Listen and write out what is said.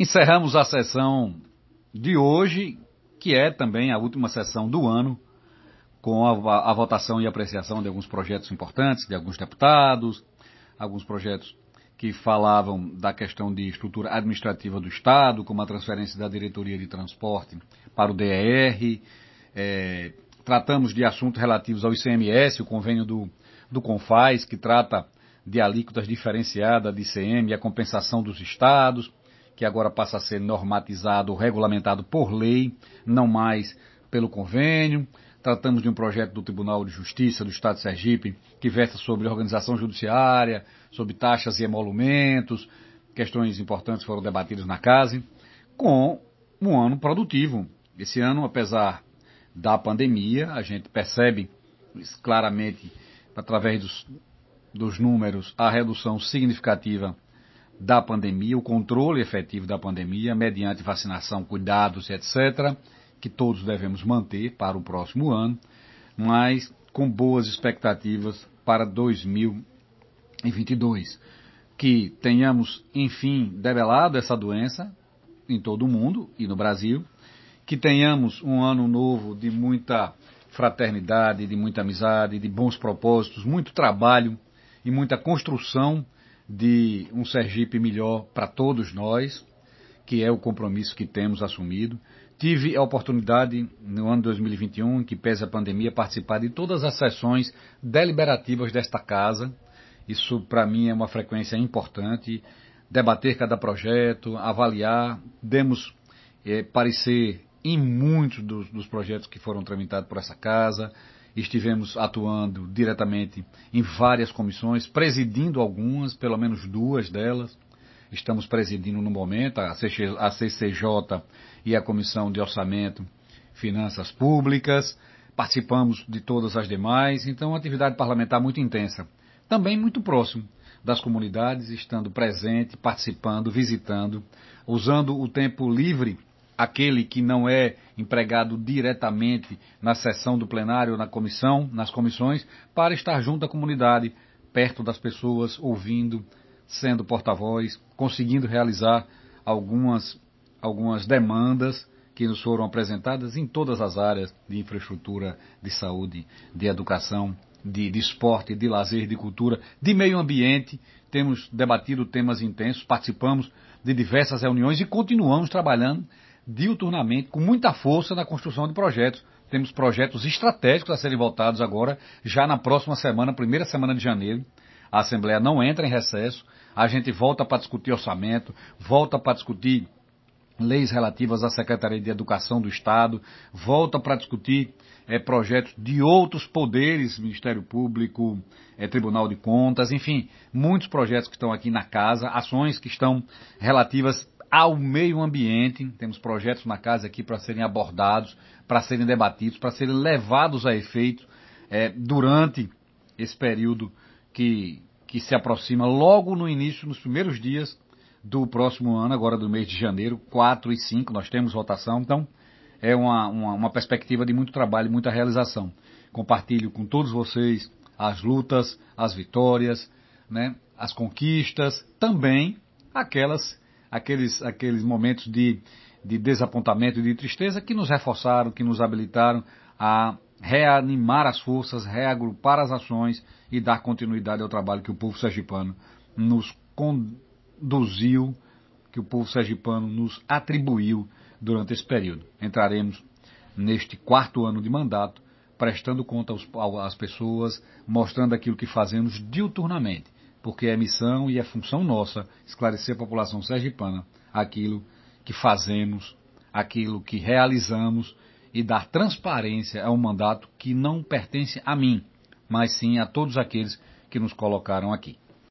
Encerramos a sessão de hoje, que é também a última sessão do ano, com a, a, votação e apreciação de alguns projetos importantes, de alguns deputados, alguns projetos que falavam da questão de estrutura administrativa do Estado, como a transferência da diretoria de transporte para o DER, é, tratamos de assuntos relativos ao ICMS, o convênio do, do CONFAS, que trata de alíquotas diferenciadas de ICM e a compensação dos estados, que agora passa a ser normatizado, regulamentado por lei, não mais pelo convênio. Tratamos de um projeto do Tribunal de Justiça do Estado de Sergipe, que versa sobre organização judiciária, sobre taxas e emolumentos, questões importantes foram debatidas na casa, com um ano produtivo. Esse ano, apesar da pandemia, a gente percebe claramente, através dos, dos números, a redução significativa da pandemia, o controle efetivo da pandemia, mediante vacinação, cuidados, etc que todos devemos manter para o próximo ano, mas com boas expectativas para 2022. Que tenhamos, enfim, debelado essa doença em todo o mundo e no Brasil, que tenhamos um ano novo de muita fraternidade, de muita amizade, de bons propósitos, muito trabalho e muita construção de um Sergipe melhor para todos nós, que é o compromisso que temos assumido. Tive a oportunidade, no ano 2021, em que pese a pandemia, participar de todas as sessões deliberativas desta casa. Isso, para mim, é uma frequência importante. Debater cada projeto, avaliar. Demos é, parecer em muitos dos, dos projetos que foram tramitados por essa casa. Estivemos atuando diretamente em várias comissões, presidindo algumas, pelo menos duas delas. Estamos presidindo no momento, a CCJ e a Comissão de Orçamento, Finanças Públicas, participamos de todas as demais, então uma atividade parlamentar muito intensa. Também muito próximo das comunidades, estando presente, participando, visitando, usando o tempo livre, aquele que não é empregado diretamente na sessão do plenário, na comissão, nas comissões, para estar junto à comunidade, perto das pessoas, ouvindo, sendo porta-voz, conseguindo realizar algumas algumas demandas que nos foram apresentadas em todas as áreas de infraestrutura, de saúde, de educação, de, de esporte, de lazer, de cultura, de meio ambiente. Temos debatido temas intensos, participamos de diversas reuniões e continuamos trabalhando diuturnamente, com muita força na construção de projetos. Temos projetos estratégicos a serem votados agora, já na próxima semana, primeira semana de janeiro. A Assembleia não entra em recesso, a gente volta para discutir orçamento, volta para discutir leis relativas à Secretaria de Educação do Estado, volta para discutir é, projetos de outros poderes, Ministério Público, é, Tribunal de Contas, enfim, muitos projetos que estão aqui na casa, ações que estão relativas ao meio ambiente, temos projetos na casa aqui para serem abordados, para serem debatidos, para serem levados a efeito é, durante esse período que, que se aproxima logo no início, nos primeiros dias do próximo ano, agora do mês de janeiro, 4 e 5, nós temos votação, então é uma, uma, uma perspectiva de muito trabalho, muita realização. Compartilho com todos vocês as lutas, as vitórias, né, as conquistas, também aquelas, aqueles, aqueles momentos de, de desapontamento e de tristeza que nos reforçaram, que nos habilitaram a reanimar as forças, reagrupar as ações e dar continuidade ao trabalho que o povo sergipano nos conduz conduziu, que o povo sergipano nos atribuiu durante esse período. Entraremos neste quarto ano de mandato, prestando conta às pessoas, mostrando aquilo que fazemos diuturnamente, porque é missão e é função nossa esclarecer a população sergipana aquilo que fazemos, aquilo que realizamos e dar transparência a um mandato que não pertence a mim, mas sim a todos aqueles que nos colocaram aqui.